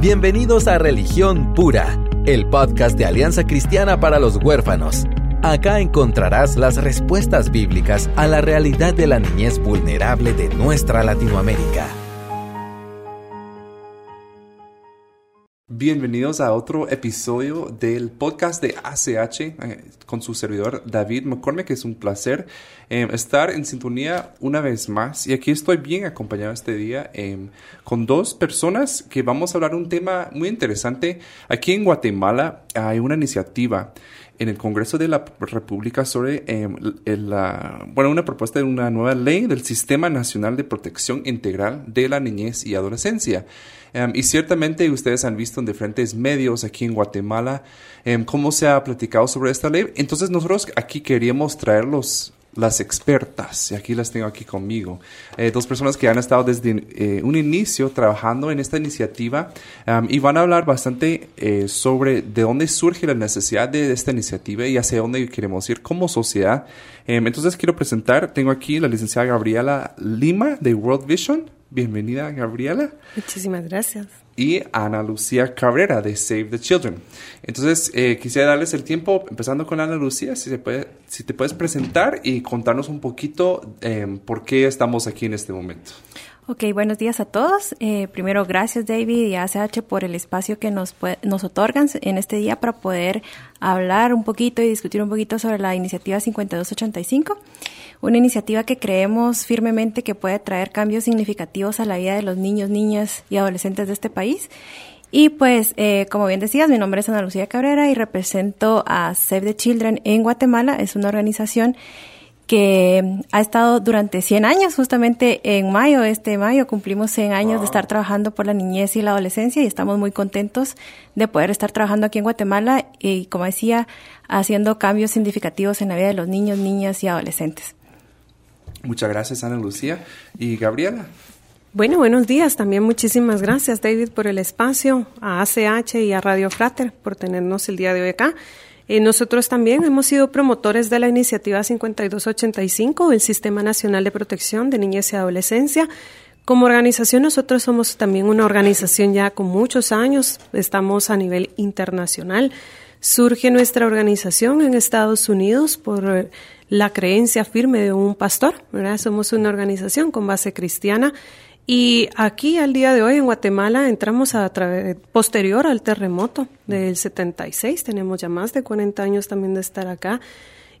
Bienvenidos a Religión Pura, el podcast de Alianza Cristiana para los Huérfanos. Acá encontrarás las respuestas bíblicas a la realidad de la niñez vulnerable de nuestra Latinoamérica. Bienvenidos a otro episodio del podcast de ACH eh, con su servidor David McCormick. Es un placer eh, estar en sintonía una vez más. Y aquí estoy bien acompañado este día eh, con dos personas que vamos a hablar un tema muy interesante. Aquí en Guatemala hay una iniciativa en el Congreso de la República sobre bueno, una propuesta de una nueva ley del Sistema Nacional de Protección Integral de la Niñez y Adolescencia. Em, y ciertamente ustedes han visto en diferentes medios aquí en Guatemala em, cómo se ha platicado sobre esta ley. Entonces nosotros aquí queríamos traerlos las expertas, y aquí las tengo aquí conmigo, eh, dos personas que han estado desde eh, un inicio trabajando en esta iniciativa em, y van a hablar bastante eh, sobre de dónde surge la necesidad de esta iniciativa y hacia dónde queremos ir como sociedad. entonces quiero presentar, tengo aquí la licenciada Gabriela Lima de World Vision. Bienvenida, Gabriela. Muchísimas gracias. Y Ana Lucía Cabrera de Save the Children. Entonces, eh, quisiera darles el tiempo, empezando con Ana Lucía, si, se puede, si te puedes presentar y contarnos un poquito eh, por qué estamos aquí en este momento. Ok, buenos días a todos. Eh, primero, gracias David y ACH por el espacio que nos, nos otorgan en este día para poder hablar un poquito y discutir un poquito sobre la iniciativa 5285, una iniciativa que creemos firmemente que puede traer cambios significativos a la vida de los niños, niñas y adolescentes de este país. Y pues, eh, como bien decías, mi nombre es Ana Lucía Cabrera y represento a Save the Children en Guatemala. Es una organización que ha estado durante 100 años, justamente en mayo, este mayo cumplimos 100 años de estar trabajando por la niñez y la adolescencia y estamos muy contentos de poder estar trabajando aquí en Guatemala y, como decía, haciendo cambios significativos en la vida de los niños, niñas y adolescentes. Muchas gracias, Ana Lucía. ¿Y Gabriela? Bueno, buenos días. También muchísimas gracias, David, por el espacio, a ACH y a Radio Frater por tenernos el día de hoy acá. Eh, nosotros también hemos sido promotores de la iniciativa 5285 del Sistema Nacional de Protección de Niñez y Adolescencia. Como organización, nosotros somos también una organización ya con muchos años, estamos a nivel internacional. Surge nuestra organización en Estados Unidos por la creencia firme de un pastor. Somos una organización con base cristiana y aquí al día de hoy en Guatemala entramos a través, posterior al terremoto del 76, tenemos ya más de 40 años también de estar acá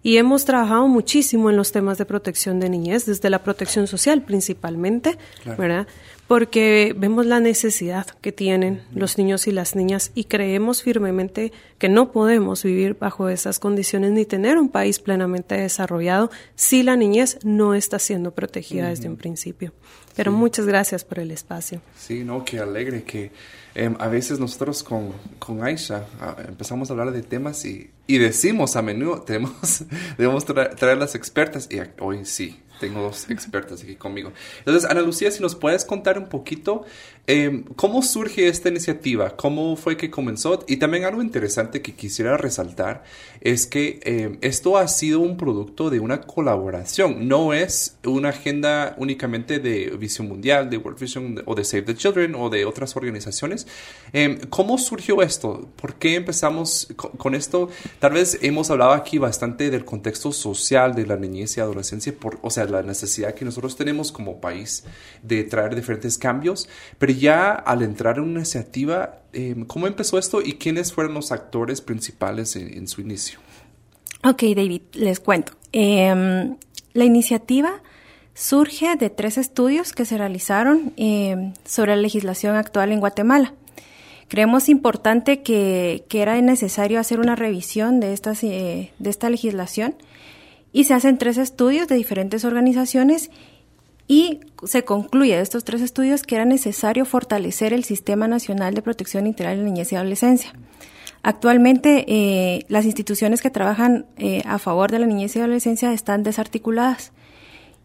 y hemos trabajado muchísimo en los temas de protección de niñez, desde la protección social principalmente, ¿verdad? Porque vemos la necesidad que tienen los niños y las niñas y creemos firmemente que no podemos vivir bajo esas condiciones ni tener un país plenamente desarrollado si la niñez no está siendo protegida desde un principio. Pero muchas gracias por el espacio. Sí, no, qué alegre que em, a veces nosotros con, con Aisha ah, empezamos a hablar de temas y, y decimos a menudo, tenemos, debemos traer las expertas y hoy sí, tengo dos expertas aquí conmigo. Entonces, Ana Lucía, si nos puedes contar un poquito em, cómo surge esta iniciativa, cómo fue que comenzó y también algo interesante que quisiera resaltar es que em, esto ha sido un producto de una colaboración, no es una agenda únicamente de Visión Mundial, de World Vision o de Save the Children o de otras organizaciones. Em, ¿Cómo surgió esto? ¿Por qué empezamos con, esto? Tal vez hemos hablado aquí bastante del contexto social de la niñez y adolescencia, por, o sea, la necesidad que nosotros tenemos como país de traer diferentes cambios, pero ya al entrar en una iniciativa, em, ¿cómo empezó esto y quiénes fueron los actores principales en, su inicio? Ok, David, les cuento. Em, la iniciativa surge de tres estudios que se realizaron em, sobre la legislación actual en Guatemala. Creemos importante que, que, era necesario hacer una revisión de, estas, eh, de esta legislación y se hacen tres estudios de diferentes organizaciones y se concluye de estos tres estudios que era necesario fortalecer el Sistema Nacional de Protección Integral de la Niñez y Adolescencia. Actualmente, eh, las instituciones que trabajan eh, a favor de la niñez y adolescencia están desarticuladas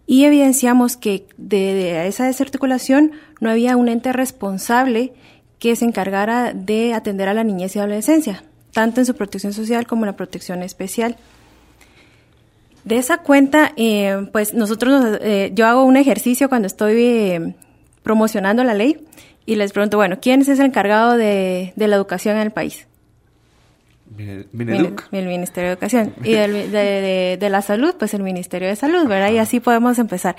y evidenciamos que de, esa desarticulación no había un ente responsable que se encargara de atender a la niñez y adolescencia, tanto en su protección social como en la protección especial. De esa cuenta, eh, pues nosotros, eh, yo hago un ejercicio cuando estoy eh, promocionando la ley y les pregunto, bueno, ¿quién es el encargado de, la educación en el país? El, Ministerio de Educación. Y de, de, la salud, pues el Ministerio de Salud, ¿verdad? Y así podemos empezar.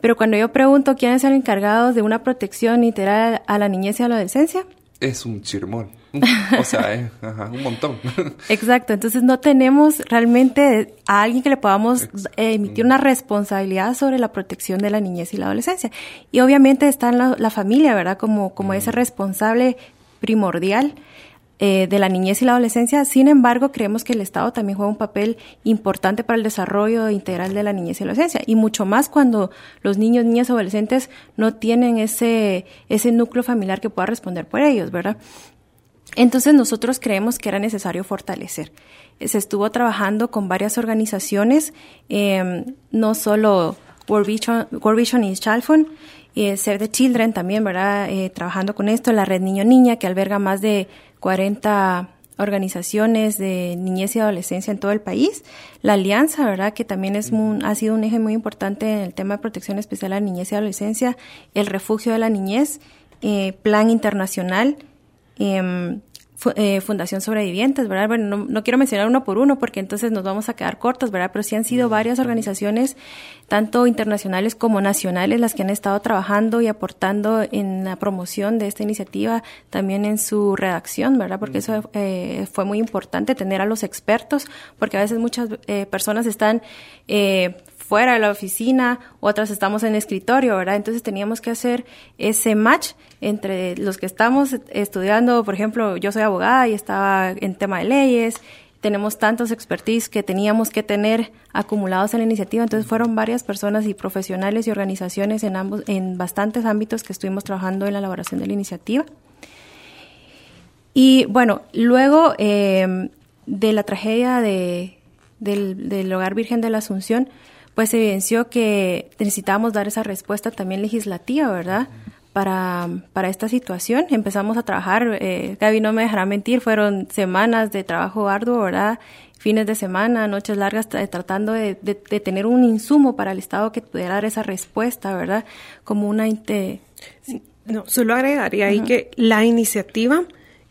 Pero cuando yo pregunto quién es el encargado de una protección integral a la niñez y a la adolescencia, es un chirmón. O sea, un montón. Exacto, entonces no tenemos realmente a alguien que le podamos emitir una responsabilidad sobre la protección de la niñez y la adolescencia. Y obviamente está en la, familia, ¿verdad? Como, como ese responsable primordial eh, de la niñez y la adolescencia. Sin embargo, creemos que el Estado también juega un papel importante para el desarrollo integral de la niñez y la adolescencia. Y mucho más cuando los niños, niñas, adolescentes no tienen ese, ese núcleo familiar que pueda responder por ellos, ¿verdad? Entonces nosotros creemos que era necesario fortalecer. Se estuvo trabajando con varias organizaciones, em, no solo World Vision, World Vision y Chalfon, eh, Save the Children también, ¿verdad? Eh, trabajando con esto, la Red Niño Niña, que alberga más de 40 organizaciones de niñez y adolescencia en todo el país. La Alianza, ¿verdad? Que también es ha sido un eje muy importante en el tema de protección especial a la niñez y adolescencia. El Refugio de la Niñez, eh, Plan Internacional, eh, eh, Fundación Sobrevivientes, ¿verdad? Bueno, no, quiero mencionar uno por uno porque entonces nos vamos a quedar cortos, ¿verdad? Pero sí han sido varias organizaciones, tanto internacionales como nacionales, las que han estado trabajando y aportando en la promoción de esta iniciativa, también en su redacción, ¿verdad? Porque eso eh, fue muy importante, tener a los expertos, porque a veces muchas eh, personas están fuera de la oficina, otras estamos en escritorio, ¿verdad? Entonces teníamos que hacer ese match entre los que estamos estudiando, por ejemplo, yo soy abogada y estaba en tema de leyes, tenemos tantos expertise que teníamos que tener acumulados en la iniciativa, entonces fueron varias personas y profesionales y organizaciones en ambos, en bastantes ámbitos que estuvimos trabajando en la elaboración de la iniciativa. Y bueno, luego eh, de la tragedia de, del, del Hogar Virgen de la Asunción, pues evidenció que necesitábamos dar esa respuesta también legislativa, ¿verdad? Para, para esta situación. Empezamos a trabajar, eh, Gaby no me dejará mentir, fueron semanas de trabajo arduo, ¿verdad? Fines de semana, noches largas, tratando de, de, tener un insumo para el Estado que pudiera dar esa respuesta, ¿verdad? Como una... No, solo agregaría ahí que la iniciativa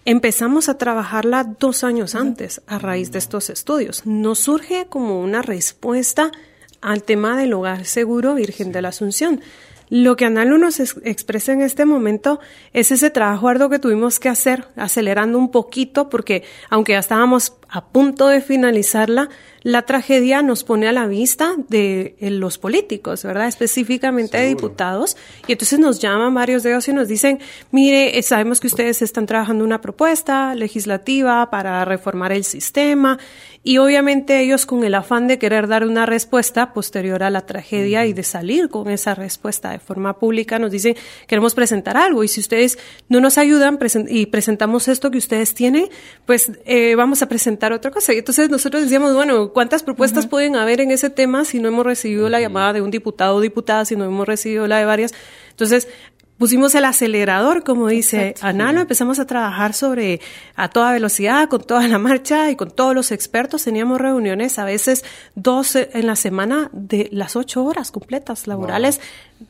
empezamos a trabajarla dos años antes a raíz de estos estudios. No surge como una respuesta al tema del hogar seguro Virgen de la Asunción. Lo que Analu nos expresa en este momento es ese trabajo arduo que tuvimos que hacer, acelerando un poquito, porque aunque ya estábamos a punto de finalizarla, la tragedia nos pone a la vista de los políticos, ¿verdad? Específicamente de diputados. Y entonces nos llaman varios de ellos y nos dicen, mire, eh, sabemos que ustedes están trabajando una propuesta legislativa para reformar el sistema. Y obviamente ellos con el afán de querer dar una respuesta posterior a la tragedia y de salir con esa respuesta de forma pública, nos dicen, queremos presentar algo. Y si ustedes no nos ayudan y presentamos esto que ustedes tienen, pues eh, vamos a presentar otra cosa. Y entonces nosotros decíamos, bueno, ¿Cuántas propuestas pueden haber en ese tema si no hemos recibido la llamada de un diputado o diputada, si no hemos recibido la de varias? Entonces, pusimos el acelerador, como dice Analo, empezamos a trabajar sobre a toda velocidad, con toda la marcha y con todos los expertos. Teníamos reuniones a veces dos en la semana de las ocho horas completas laborales,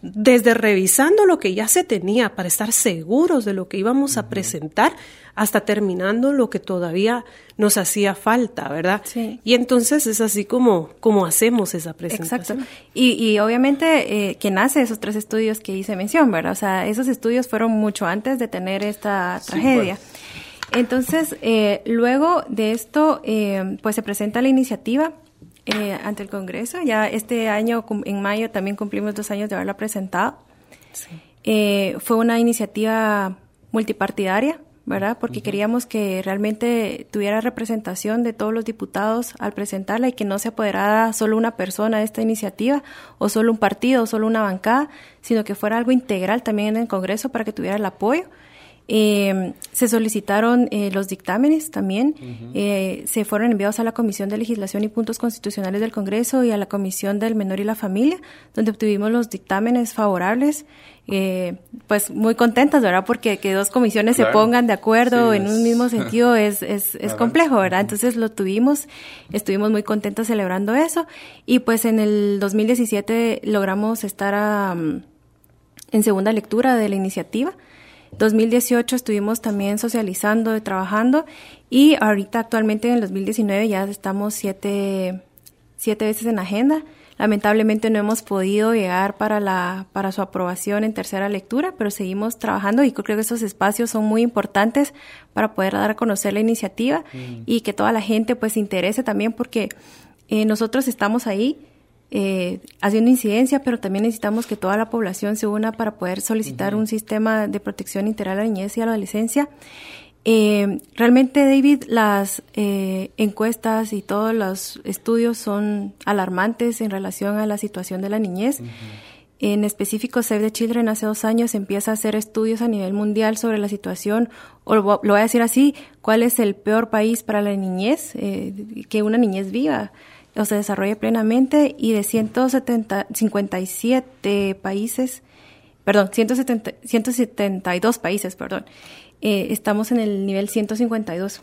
desde revisando lo que ya se tenía para estar seguros de lo que íbamos a presentar hasta terminando lo que todavía nos hacía falta, ¿verdad? Sí. Y entonces es así como, como hacemos esa presentación. Exacto. Y, y obviamente eh, quien hace esos tres estudios que hice mención, ¿verdad? O sea, esos estudios fueron mucho antes de tener esta tragedia. Pues. Entonces, eh, luego de esto, eh, pues se presenta la iniciativa eh, ante el Congreso. Ya este año, en mayo, también cumplimos dos años de haberla presentado. Sí. Eh, fue una iniciativa multipartidaria ¿verdad? Porque queríamos que realmente tuviera representación de todos los diputados al presentarla y que no se apoderara solo una persona de esta iniciativa o solo un partido o solo una bancada, sino que fuera algo integral también en el Congreso para que tuviera el apoyo. Eh, se solicitaron eh, los dictámenes también, eh, se fueron enviados a la Comisión de Legislación y Puntos Constitucionales del Congreso y a la Comisión del Menor y la Familia, donde obtuvimos los dictámenes favorables. Eh, pues muy contentas, ¿verdad? Porque que dos comisiones se pongan de acuerdo en un mismo sentido es, es, es complejo, ¿verdad? Entonces lo tuvimos, estuvimos muy contentas celebrando eso. Y pues en el 2017 logramos estar en segunda lectura de la iniciativa 2018 estuvimos también socializando, trabajando y ahorita actualmente en el 2019 ya estamos siete, siete veces en agenda. Lamentablemente no hemos podido llegar para, la, para su aprobación en tercera lectura, pero seguimos trabajando y creo que esos espacios son muy importantes para poder dar a conocer la iniciativa mm. y que toda la gente pues se interese también porque eh, nosotros estamos ahí eh, haciendo incidencia, pero también necesitamos que toda la población se una para poder solicitar un sistema de protección integral a la niñez y a la adolescencia. Eh, realmente, David, las eh, encuestas y todos los estudios son alarmantes en relación a la situación de la niñez. En específico, Save the Children hace dos años empieza a hacer estudios a nivel mundial sobre la situación, o lo voy a decir así, cuál es el peor país para la niñez, eh, que una niñez viva o se desarrolle plenamente y de 170, 57 países, perdón, 170, 172 países, perdón, eh, estamos en el nivel 152.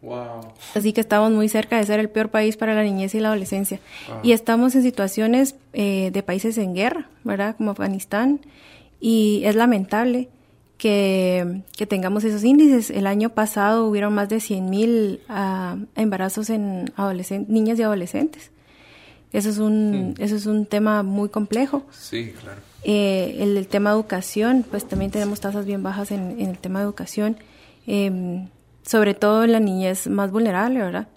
Wow. Así que estamos muy cerca de ser el peor país para la niñez y la adolescencia. Y estamos en situaciones eh, de países en guerra, ¿verdad? Como Afganistán. Y es lamentable que, tengamos esos índices. El año pasado hubieron más de 100.000 uh, embarazos en niñas y adolescentes. Eso es un, hmm. eso es un tema muy complejo. Sí, claro. Eh, el, tema de educación, pues también tenemos tasas bien bajas en, el tema de educación, em, sobre todo en la niñez más vulnerable, ¿verdad?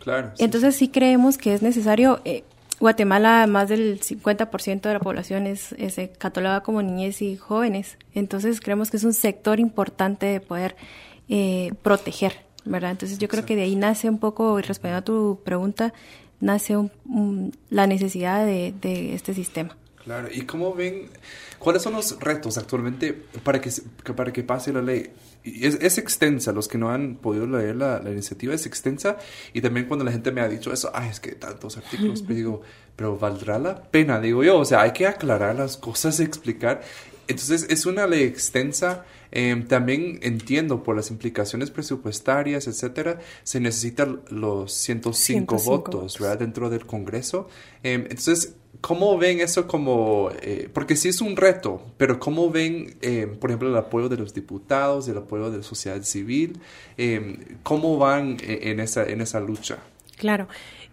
claro. Entonces sí. creemos que es necesario, eh, Guatemala más del 50% de la población es, es cataloga como niñez y jóvenes, entonces creemos que es un sector importante de poder eh, proteger, ¿verdad? Entonces yo creo que de ahí nace un poco, y respondiendo a tu pregunta, nace la necesidad de, de este sistema. Claro, ¿y cómo ven, cuáles son los retos actualmente para que, para que pase la ley? Es, es extensa, los que no han podido leer la, la, iniciativa es extensa y también cuando la gente me ha dicho eso, ay, es que tantos artículos, pero digo, pero valdrá la pena, digo yo, o sea, hay que aclarar las cosas, explicar. Entonces, es una ley extensa. Em, también entiendo por las implicaciones presupuestarias, etcétera, se necesitan los 105, votos, ¿verdad? Dentro del Congreso. Em, entonces, ¿Cómo ven eso como, eh, porque sí es un reto, pero cómo ven, eh, por ejemplo, el apoyo de los diputados, el apoyo de la sociedad civil, eh, cómo van en esa, en esa lucha? Claro.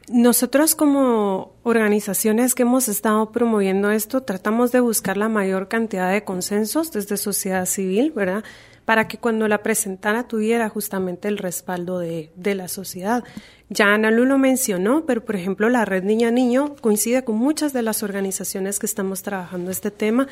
Nosotros como organizaciones que hemos estado promoviendo esto, tratamos de buscar la mayor cantidad de consensos desde sociedad civil, ¿verdad? Para que cuando la presentara tuviera justamente el respaldo de, de la sociedad. Ya Ana Lu lo mencionó, pero por ejemplo la Red Niña Niño coincide con muchas de las organizaciones que estamos trabajando este tema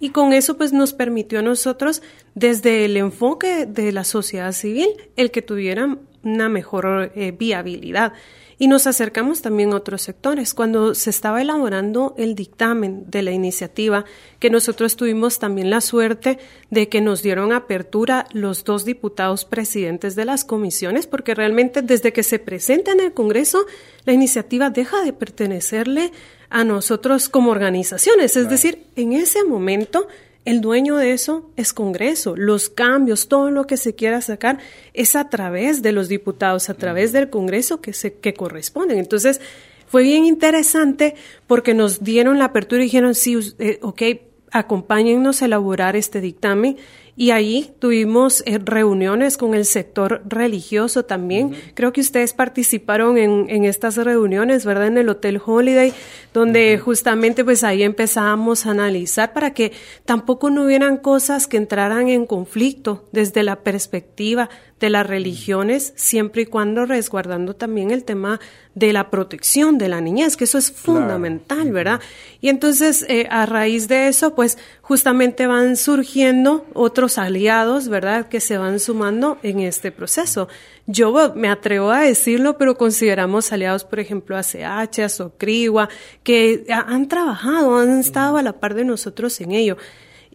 y con eso pues nos permitió a nosotros desde el enfoque de la sociedad civil el que tuvieran una mejor eh, viabilidad. Y nos acercamos también a otros sectores. Cuando se estaba elaborando el dictamen de la iniciativa, que nosotros tuvimos también la suerte de que nos dieron apertura los dos diputados presidentes de las comisiones, porque realmente desde que se presenta en el Congreso, la iniciativa deja de pertenecerle a nosotros como organizaciones. Es decir, en ese momento el dueño de eso es Congreso. Los cambios, todo lo que se quiera sacar es a través de los diputados, a través del Congreso que, se, que corresponden. Entonces, fue bien interesante porque nos dieron la apertura y dijeron, sí, eh, ok, acompáñennos a elaborar este dictamen y ahí tuvimos eh, reuniones con el sector religioso también. Creo que ustedes participaron en, en, estas reuniones, ¿verdad? En el Hotel Holiday, donde justamente pues ahí empezábamos a analizar para que tampoco no hubieran cosas que entraran en conflicto desde la perspectiva de las religiones, siempre y cuando resguardando también el tema de la protección de la niñez, que eso es fundamental, ¿verdad? Y entonces, eh, a raíz de eso, pues justamente van surgiendo otros aliados, ¿verdad?, que se van sumando en este proceso. Yo me atrevo a decirlo, pero consideramos aliados, por ejemplo, a CH, a Socrigua, que han trabajado, han estado a la par de nosotros en ello.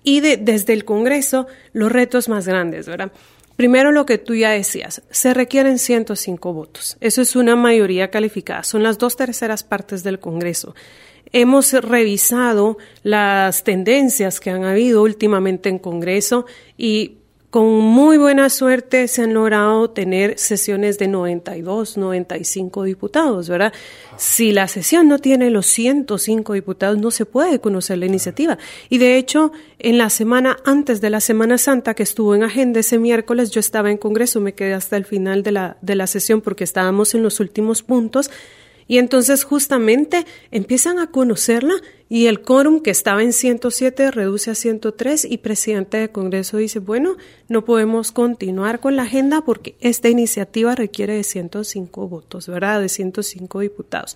Y de, desde el Congreso, los retos más grandes, ¿verdad? Primero lo que tú ya decías, se requieren 105 votos. Eso es una mayoría calificada, son las dos terceras partes del Congreso. Hemos revisado las tendencias que han habido últimamente en Congreso y con muy buena suerte se han logrado tener sesiones de 92, 95 diputados, ¿verdad? Si la sesión no tiene los 105 diputados, no se puede conocer la iniciativa. Y de hecho, en la semana antes de la Semana Santa, que estuvo en agenda ese miércoles, yo estaba en Congreso, me quedé hasta el final de la, de la sesión porque estábamos en los últimos puntos y entonces justamente empiezan a conocerla y el quórum que estaba en 107 reduce a 103 y presidente del Congreso dice, bueno, no podemos continuar con la agenda porque esta iniciativa requiere de 105 votos, ¿verdad? De 105 diputados.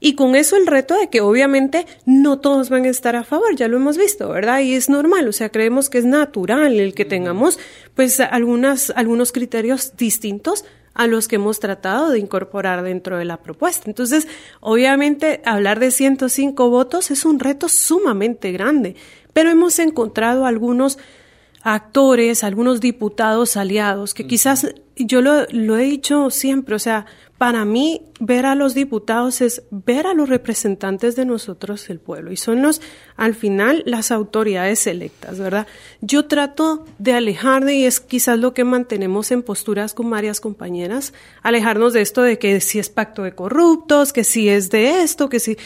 Y con eso el reto de que obviamente no todos van a estar a favor, ya lo hemos visto, ¿verdad? Y es normal, o sea, creemos que es natural el que tengamos pues algunas, algunos criterios distintos a los que hemos tratado de incorporar dentro de la propuesta. Entonces, obviamente, hablar de 105 votos es un reto sumamente grande, pero hemos encontrado algunos actores, algunos diputados aliados, que quizás yo lo, lo, he dicho siempre, o sea, para mí ver a los diputados es ver a los representantes de nosotros, el pueblo, y son los, al final, las autoridades electas, ¿verdad? Yo trato de alejar de, y es quizás lo que mantenemos en posturas con varias compañeras, alejarnos de esto de que si es pacto de corruptos, que si es de esto, que si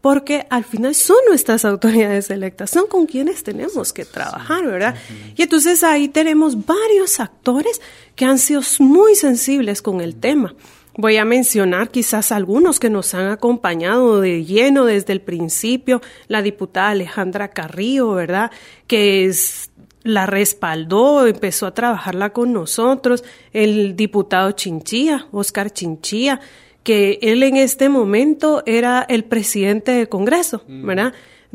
porque al final son nuestras autoridades electas, son con quienes tenemos que trabajar, ¿verdad? Y entonces ahí tenemos varios actores que han sido muy sensibles con el tema. Voy a mencionar quizás algunos que nos han acompañado de lleno desde el principio, la diputada Alejandra Carrillo, ¿verdad? Que es la respaldó, empezó a trabajarla con nosotros, el diputado Chinchilla, Oscar Chinchilla, que él en este momento era el presidente del Congreso, mm.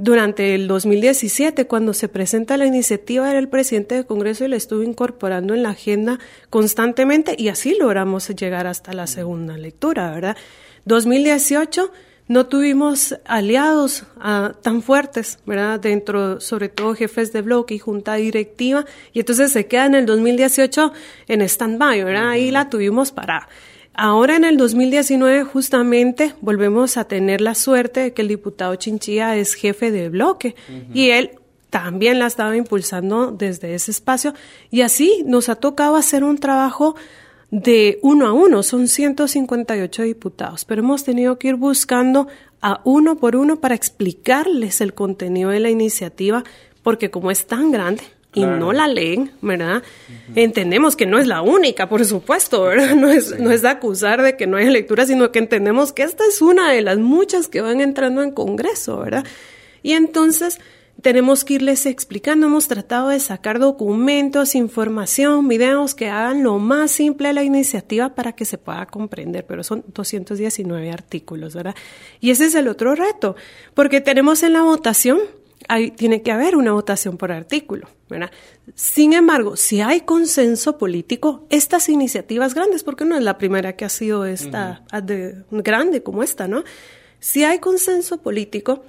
Durante el 2017, cuando se presenta la iniciativa, era el presidente del Congreso y la estuvo incorporando en la agenda constantemente y así logramos llegar hasta la segunda lectura, ¿verdad? 2018 no tuvimos aliados ah, tan fuertes, ¿verdad? Dentro, sobre todo jefes de bloque y junta directiva, y entonces se queda en el 2018 en stand-by, ¿verdad? Ahí la tuvimos para Ahora en el 2019 justamente volvemos a tener la suerte de que el diputado Chinchilla es jefe de bloque y él también la estaba impulsando desde ese espacio y así nos ha tocado hacer un trabajo de uno a uno, son 158 diputados, pero hemos tenido que ir buscando a uno por uno para explicarles el contenido de la iniciativa, porque como es tan grande, y no la leen, ¿verdad? Entendemos que no es la única, por supuesto, ¿verdad? No es, no es acusar de que no hay lectura, sino que entendemos que esta es una de las muchas que van entrando en Congreso, ¿verdad? Y entonces tenemos que irles explicando, hemos tratado de sacar documentos, información, videos que hagan lo más simple la iniciativa para que se pueda comprender, pero son 219 artículos, ¿verdad? Y ese es el otro reto, porque tenemos en la votación tiene que haber una votación por artículo, ¿verdad? Sin embargo, si hay consenso político, estas iniciativas grandes, porque no es la primera que ha sido esta grande como esta, ¿no? Si hay consenso político,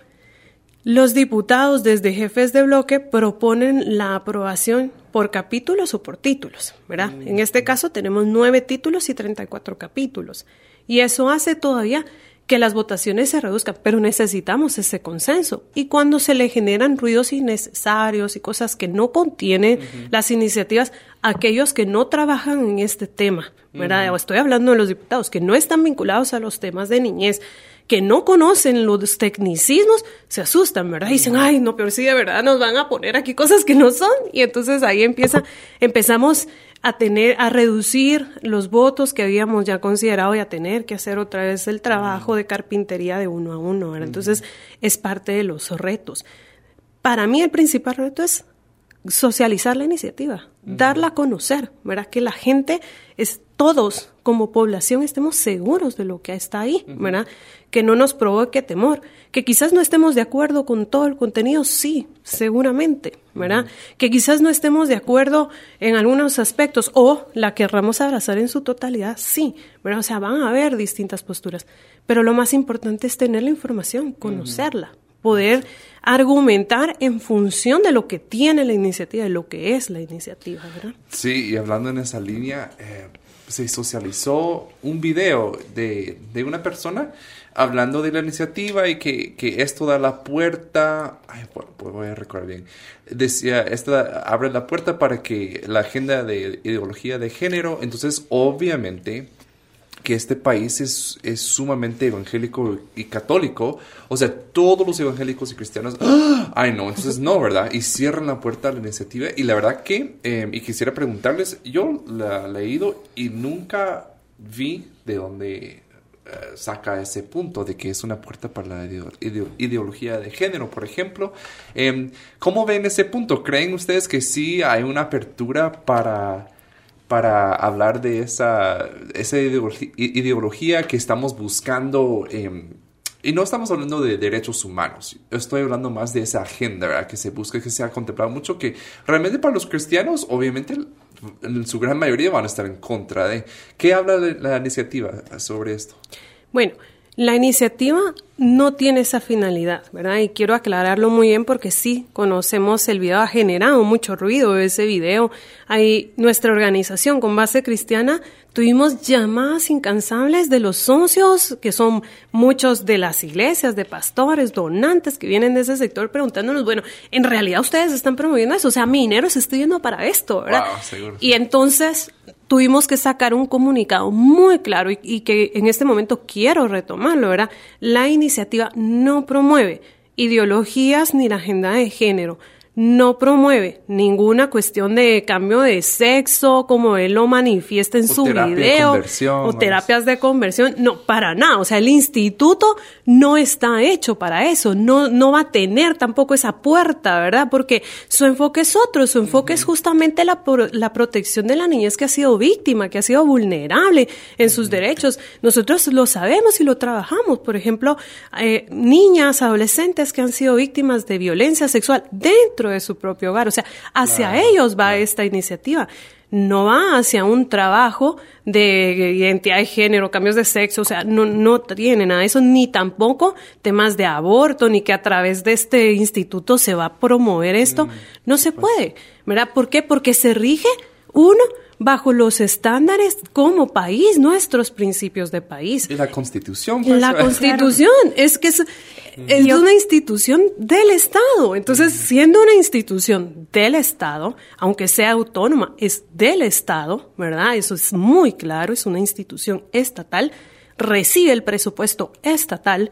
los diputados desde jefes de bloque proponen la aprobación por capítulos o por títulos, ¿verdad? En este caso tenemos nueve títulos y 34 capítulos. Y eso hace todavía que las votaciones se reduzcan, pero necesitamos ese consenso. Y cuando se le generan ruidos innecesarios y cosas que no contienen las iniciativas, aquellos que no trabajan en este tema, ¿verdad? Estoy hablando de los diputados que no están vinculados a los temas de niñez, que no conocen los tecnicismos, se asustan, ¿verdad? Y dicen, ay, no, pero sí, de verdad nos van a poner aquí cosas que no son. Y entonces ahí empieza, empezamos a tener, a reducir los votos que habíamos ya considerado y a tener que hacer otra vez el trabajo de carpintería de uno a uno. Entonces, es parte de los retos. Para mí el principal reto es socializar la iniciativa, darla a conocer, ¿verdad? Que la gente, es, todos como población estemos seguros de lo que está ahí, ¿verdad? Que no nos provoque temor, que quizás no estemos de acuerdo con todo el contenido, sí, seguramente, ¿verdad? Que quizás no estemos de acuerdo en algunos aspectos o la querramos abrazar en su totalidad, sí, ¿verdad? O sea, van a haber distintas posturas, pero lo más importante es tener la información, conocerla, poder argumentar en función de lo que tiene la iniciativa, de lo que es la iniciativa, ¿verdad? Sí, y hablando en esa línea, eh, se socializó un video de, de, una persona hablando de la iniciativa y que, que esto da la puerta, ay, voy a recordar bien, decía, esto abre la puerta para que la agenda de ideología de género, entonces obviamente que este país es, es, sumamente evangélico y católico. O sea, todos los evangélicos y cristianos, ¡ah! ay no, entonces no, ¿verdad? Y cierran la puerta a la iniciativa. Y la verdad que, em, y quisiera preguntarles, yo la he leído y nunca vi de dónde eh, saca ese punto de que es una puerta para la ideología de género, por ejemplo. Em, ¿Cómo ven ese punto? ¿Creen ustedes que sí hay una apertura para para hablar de esa, esa ideología, que estamos buscando. Em, y no estamos hablando de derechos humanos, estoy hablando más de esa agenda que se busca, que se ha contemplado mucho, que realmente para los cristianos, obviamente, en su gran mayoría van a estar en contra de. ¿Qué habla la iniciativa sobre esto? Bueno, la iniciativa no tiene esa finalidad, ¿verdad? Y quiero aclararlo muy bien porque sí, conocemos el video, ha generado mucho ruido ese video. Ahí nuestra organización con base cristiana tuvimos llamadas incansables de los socios, que son muchos de las iglesias, de pastores, donantes que vienen de ese sector preguntándonos, bueno, en realidad ustedes están promoviendo eso, o sea, mi dinero se está yendo para esto, ¿verdad? y entonces tuvimos que sacar un comunicado muy claro y, que en este momento quiero retomarlo, ¿verdad? La iniciativa no promueve ideologías ni la agenda de género no promueve ninguna cuestión de cambio de sexo, como él lo manifiesta en su video, o terapias de conversión, no, para nada, o sea, el instituto no está hecho para eso, no, no va a tener tampoco esa puerta, ¿verdad? Porque su enfoque es otro, su enfoque es justamente la, la protección de la niñez que ha sido víctima, que ha sido vulnerable en sus derechos. Nosotros lo sabemos y lo trabajamos, por ejemplo, eh, niñas, adolescentes que han sido víctimas de violencia sexual dentro de su propio hogar. O sea, hacia ellos va esta iniciativa. No va hacia un trabajo de identidad de género, cambios de sexo, o sea, no, no tiene nada de eso, ni tampoco temas de aborto, ni que a través de este instituto se va a promover esto. Mm, no se pues. puede, ¿verdad? ¿Por qué? Porque se rige, uno, bajo los estándares como país, nuestros principios de país. Y la constitución. Pues. La constitución, es que es, es una institución del Estado. Entonces, siendo una institución del Estado, aunque sea autónoma, es del Estado, ¿verdad? Eso es muy claro, es una institución estatal, recibe el presupuesto estatal,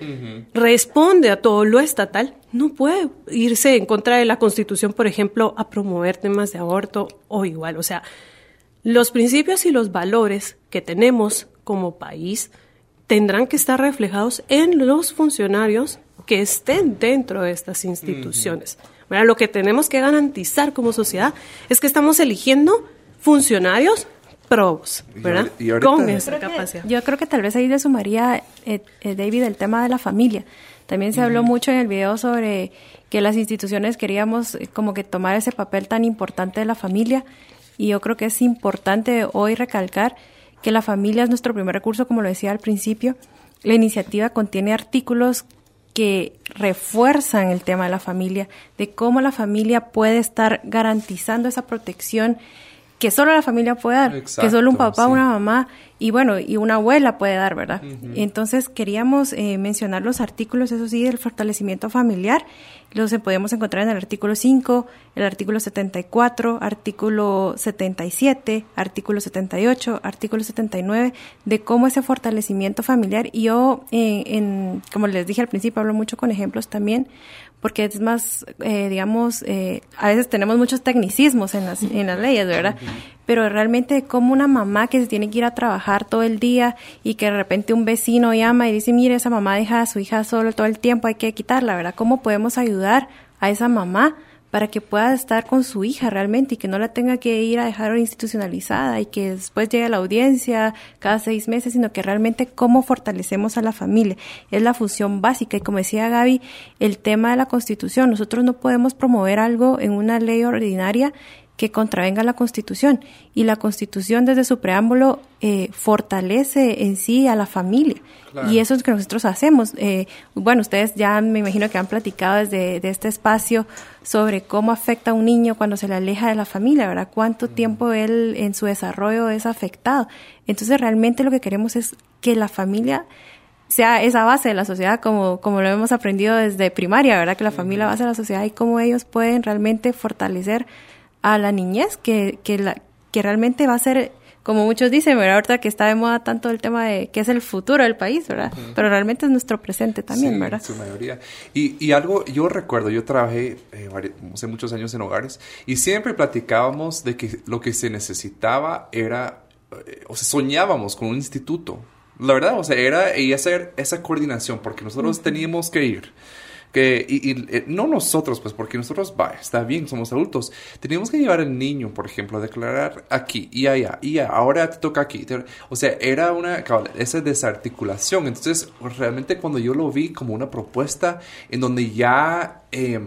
responde a todo lo estatal, no puede irse en contra de la Constitución, por ejemplo, a promover temas de aborto o igual. O sea, los principios y los valores que tenemos como país tendrán que estar reflejados en los funcionarios que estén dentro de estas instituciones. Lo que tenemos que garantizar como sociedad es que estamos eligiendo funcionarios probos, ¿verdad? Con esa capacidad. Yo creo que tal vez ahí le sumaría, eh, eh, David, el tema de la familia. También se habló mucho en el video sobre que las instituciones queríamos eh, como que tomar ese papel tan importante de la familia y yo creo que es importante hoy recalcar que la familia es nuestro primer recurso, como lo decía al principio. La iniciativa contiene artículos que refuerzan el tema de la familia, de cómo la familia puede estar garantizando esa protección que solo la familia puede dar, que solo un papá, una mamá y bueno, y una abuela puede dar, ¿verdad? Entonces queríamos eh, mencionar los artículos, eso sí, del fortalecimiento familiar. Los podemos encontrar en el artículo 5, el artículo 74, artículo 77, artículo 78, artículo 79, de cómo ese fortalecimiento familiar. Y yo, eh, en, como les dije al principio, hablo mucho con ejemplos también, porque es más, eh, digamos, eh, a veces tenemos muchos tecnicismos en las, en las leyes, ¿verdad? Pero realmente como una mamá que se tiene que ir a trabajar todo el día y que de repente un vecino llama y dice, mire, esa mamá deja a su hija solo todo el tiempo, hay que quitarla, ¿verdad? ¿Cómo podemos ayudar a esa mamá para que pueda estar con su hija realmente y que no la tenga que ir a dejar institucionalizada y que después llegue a la audiencia cada seis meses, sino que realmente cómo fortalecemos a la familia. Es la función básica y como decía Gaby, el tema de la constitución, nosotros no podemos promover algo en una ley ordinaria que contravenga la Constitución. Y la Constitución desde su preámbulo eh, fortalece en sí a la familia. Y eso es lo que nosotros hacemos. Eh, bueno, ustedes ya me imagino que han platicado desde de este espacio sobre cómo afecta a un niño cuando se le aleja de la familia, ¿verdad? Cuánto tiempo él en su desarrollo es afectado. Entonces realmente lo que queremos es que la familia sea esa base de la sociedad como, como lo hemos aprendido desde primaria, ¿verdad? Que la familia base de la sociedad y cómo ellos pueden realmente fortalecer a la niñez, que, que, la, que realmente va a ser, como muchos dicen, ¿verdad? Ahorita que está de moda tanto el tema de que es el futuro del país, ¿verdad? Pero realmente es nuestro presente también, sí, ¿verdad? su mayoría. Y, y algo, yo recuerdo, yo trabajé eh, hace muchos años en hogares y siempre platicábamos de que lo que se necesitaba era, eh, o sea, soñábamos con un instituto la verdad, o sea, era y hacer esa coordinación, porque nosotros teníamos que ir. Que, y, eh, no nosotros, pues, porque nosotros, va, está bien, somos adultos. Teníamos que llevar al niño, por ejemplo, a declarar aquí y allá, y ahora te toca aquí. O sea, era una, esa desarticulación. Entonces, realmente cuando yo lo vi como una propuesta en donde ya... Eh,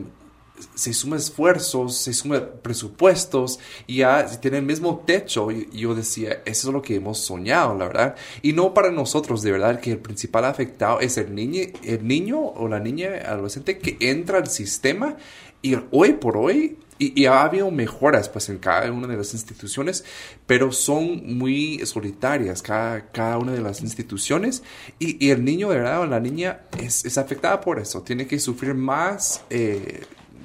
se suma esfuerzos, se suma presupuestos y ya tiene el mismo techo. Y yo decía, eso es lo que hemos soñado, la verdad. Y no para nosotros, de verdad, que el principal afectado es el niño, el niño o la niña adolescente que entra al sistema y hoy por hoy y, ha habido mejoras pues en cada una de las instituciones, pero son muy solitarias cada, cada una de las instituciones y, y el niño de verdad o la niña es, es, afectada por eso, tiene que sufrir más eh,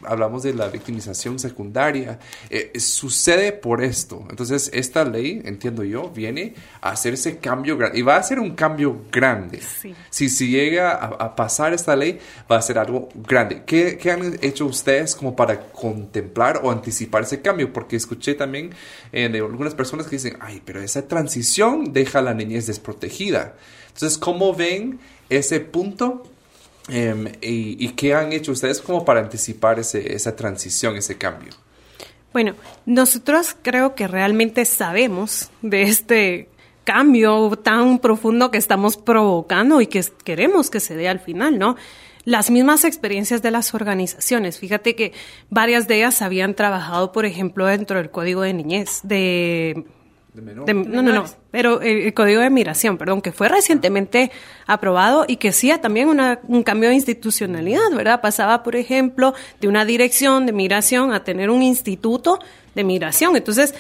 hablamos de la victimización secundaria, eh, sucede por esto. Entonces, esta ley, entiendo yo, viene a hacer ese cambio grande. Y va a ser un cambio grande. Si, si llega a, pasar esta ley, va a ser algo grande. ¿Qué, ¿Qué, han hecho ustedes como para contemplar o anticipar ese cambio? Porque escuché también eh, de algunas personas que dicen, ay, pero esa transición deja a la niñez desprotegida. Entonces, ¿cómo ven ese punto? Em, y, qué han hecho ustedes como para anticipar ese, esa transición, ese cambio? Bueno, nosotros creo que realmente sabemos de este cambio tan profundo que estamos provocando y que queremos que se dé al final, ¿no? Las mismas experiencias de las organizaciones. Fíjate que varias de ellas habían trabajado, por ejemplo, dentro del código de niñez, de no, no, no, pero el, Código de Migración, perdón, que fue recientemente aprobado y que hacía también un cambio de institucionalidad, ¿verdad? Pasaba, por ejemplo, de una dirección de migración a tener un instituto de migración. Entonces,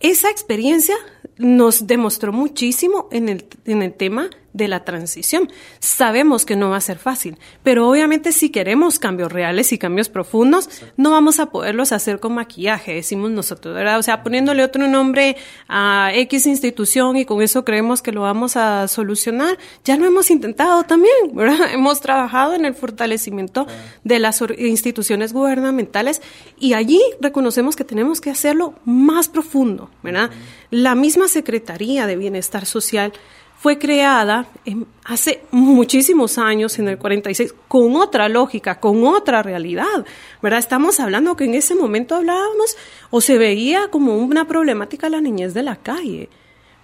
esa experiencia nos demostró muchísimo en el, en el tema de la transición. Sabemos que no va a ser fácil, pero obviamente si queremos cambios reales y cambios profundos, no vamos a poderlos hacer con maquillaje, decimos nosotros, ¿verdad? O sea, poniéndole otro nombre a X institución y con eso creemos que lo vamos a solucionar, ya lo hemos intentado también, ¿verdad? Hemos trabajado en el fortalecimiento de las instituciones gubernamentales y allí reconocemos que tenemos que hacerlo más profundo, ¿verdad? La misma Secretaría de Bienestar Social fue creada hace muchísimos años, en el 46, con otra lógica, con otra realidad, ¿verdad? Estamos hablando que en ese momento hablábamos o se veía como una problemática la niñez de la calle,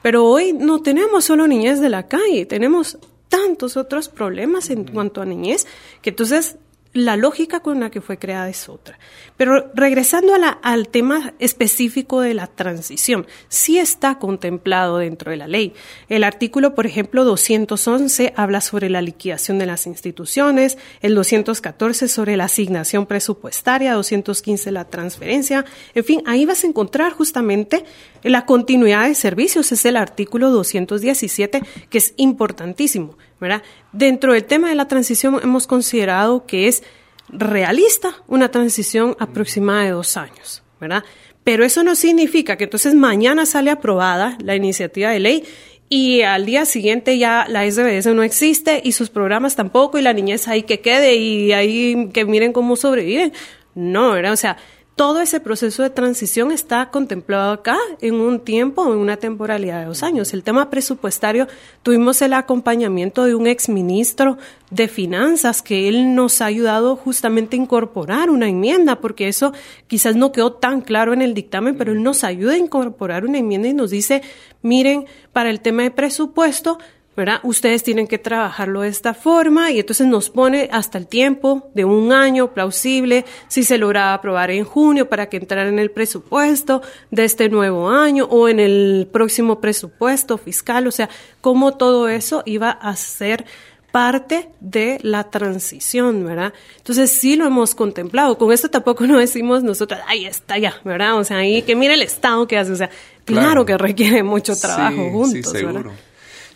pero hoy no tenemos solo niñez de la calle, tenemos tantos otros problemas en cuanto a niñez que entonces la lógica con la que fue creada es otra. Pero regresando al tema específico de la transición, sí está contemplado dentro de la ley. El artículo, por ejemplo, 211 habla sobre la liquidación de las instituciones, el 214 sobre la asignación presupuestaria, 215 la transferencia, en fin, ahí vas a encontrar justamente la continuidad de servicios, es el artículo 217 que es importantísimo. ¿verdad? Dentro del tema de la transición hemos considerado que es realista una transición aproximada de dos años, ¿verdad? Pero eso no significa que entonces mañana sale aprobada la iniciativa de ley y al día siguiente ya la SBS no existe y sus programas tampoco y la niñez ahí que quede y ahí que miren cómo sobreviven. No, ¿verdad? O sea, todo ese proceso de transición está contemplado acá en un tiempo, en una temporalidad de dos años. El tema presupuestario, tuvimos el acompañamiento de un exministro de Finanzas que él nos ha ayudado justamente a incorporar una enmienda, porque eso quizás no quedó tan claro en el dictamen, pero él nos ayuda a incorporar una enmienda y nos dice, miren, para el tema de presupuesto, ¿verdad? Ustedes tienen que trabajarlo de esta forma y entonces nos pone hasta el tiempo de un año plausible, si se lograba aprobar en junio para que entrara en el presupuesto de este nuevo año o en el próximo presupuesto fiscal, o sea, cómo todo eso iba a ser parte de la transición, ¿verdad? Entonces sí lo hemos contemplado. Con esto tampoco no decimos nosotros, ahí está ya, ¿verdad? O sea, ahí que mire el Estado que hace. O sea, claro, que requiere mucho trabajo juntos, sí, seguro.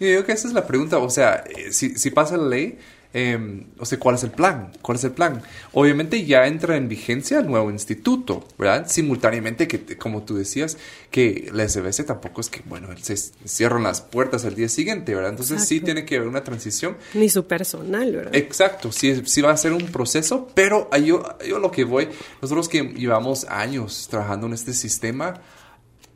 Yo digo que esa es la pregunta. O sea, eh, si, si pasa la ley, eh, o sea, ¿cuál es el plan? ¿Cuál es el plan? Obviamente ya entra en vigencia el nuevo instituto, ¿verdad? Simultáneamente que, como tú decías, que la SBS tampoco es que, bueno, se cierran las puertas al día siguiente, ¿verdad? Entonces sí tiene que haber una transición. Ni su personal, ¿verdad? Exacto, sí, sí va a ser un proceso, pero yo, yo lo que voy, nosotros que llevamos años trabajando en este sistema,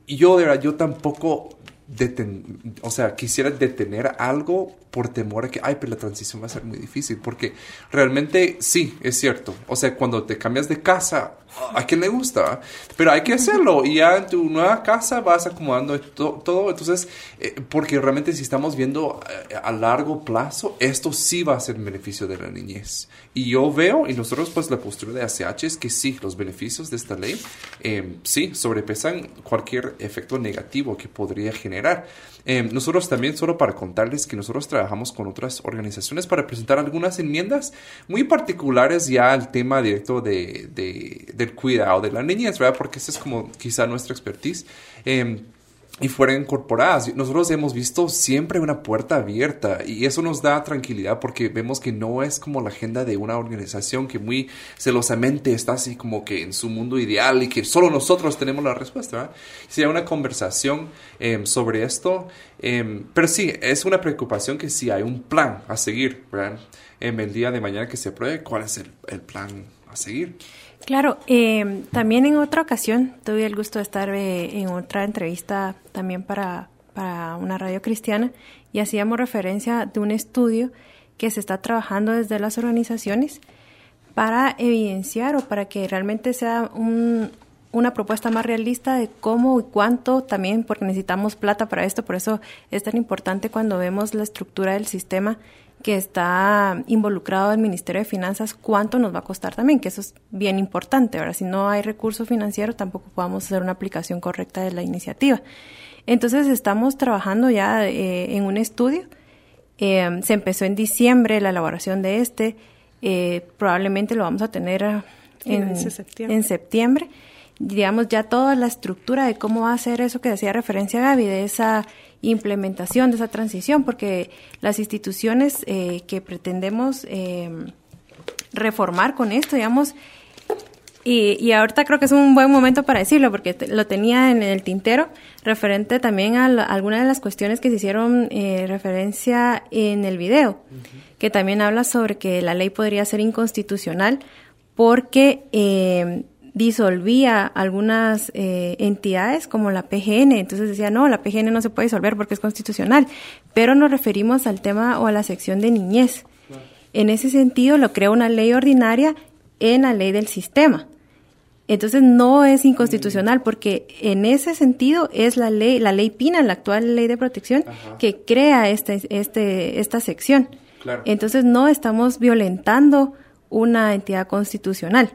yo de verdad, yo tampoco deten o sea, quisiera detener algo por temor a que, ay, pero la transición va a ser muy difícil, porque realmente sí, es cierto. O sea, cuando te cambias de casa, a quien le gusta, pero hay que hacerlo y ya en tu nueva casa vas acomodando todo. Entonces, eh, porque realmente si estamos viendo a, eh, a largo plazo, esto sí va a ser en beneficio de la niñez. Y yo veo, y nosotros pues la postura de ACH es que sí, los beneficios de esta ley, eh, sí, sobrepesan cualquier efecto negativo que podría generar. Eh, nosotros también, solo para contarles que nosotros trabajamos con otras organizaciones para presentar algunas enmiendas muy particulares ya al tema directo de, del cuidado de la niñez, ¿verdad? Porque esa es como quizá nuestra expertise. Eh, y fueran incorporadas. Nosotros hemos visto siempre una puerta abierta y eso nos da tranquilidad porque vemos que no es como la agenda de una organización que muy celosamente está así como que en su mundo ideal y que solo nosotros tenemos la respuesta. Si hay una conversación em, sobre esto, em, pero sí, es una preocupación que si hay un plan a seguir. En el día de mañana que se apruebe, ¿cuál es el plan a seguir? Claro, eh, también en otra ocasión tuve el gusto de estar eh, en otra entrevista también para, para una radio cristiana y hacíamos referencia de un estudio que se está trabajando desde las organizaciones para evidenciar o para que realmente sea un, una propuesta más realista de cómo y cuánto también, porque necesitamos plata para esto, por eso es tan importante cuando vemos la estructura del sistema que está involucrado el Ministerio de Finanzas, cuánto nos va a costar también, que eso es bien importante. Ahora, si no hay recurso financiero, tampoco podemos hacer una aplicación correcta de la iniciativa. Entonces, estamos trabajando ya eh, en un estudio. Eh, se empezó en diciembre la elaboración de este. Eh, probablemente lo vamos a tener en, septiembre. en septiembre. Digamos, ya toda la estructura de cómo va a ser eso que decía referencia Gaby, de esa implementación de esa transición, porque las instituciones eh, que pretendemos eh, reformar con esto, digamos, y, y, ahorita creo que es un buen momento para decirlo, porque lo tenía en el tintero, referente también a, algunas de las cuestiones que se hicieron eh, referencia en el video, que también habla sobre que la ley podría ser inconstitucional porque disolvía algunas eh, entidades como la PGN. Entonces decía, no, la PGN no se puede disolver porque es constitucional. Pero nos referimos al tema o a la sección de niñez. En ese sentido, lo crea una ley ordinaria en la ley del sistema. Entonces no es inconstitucional porque en ese sentido es la ley, la ley PINA, la actual ley de protección, que crea este, este, esta sección. Entonces no estamos violentando una entidad constitucional.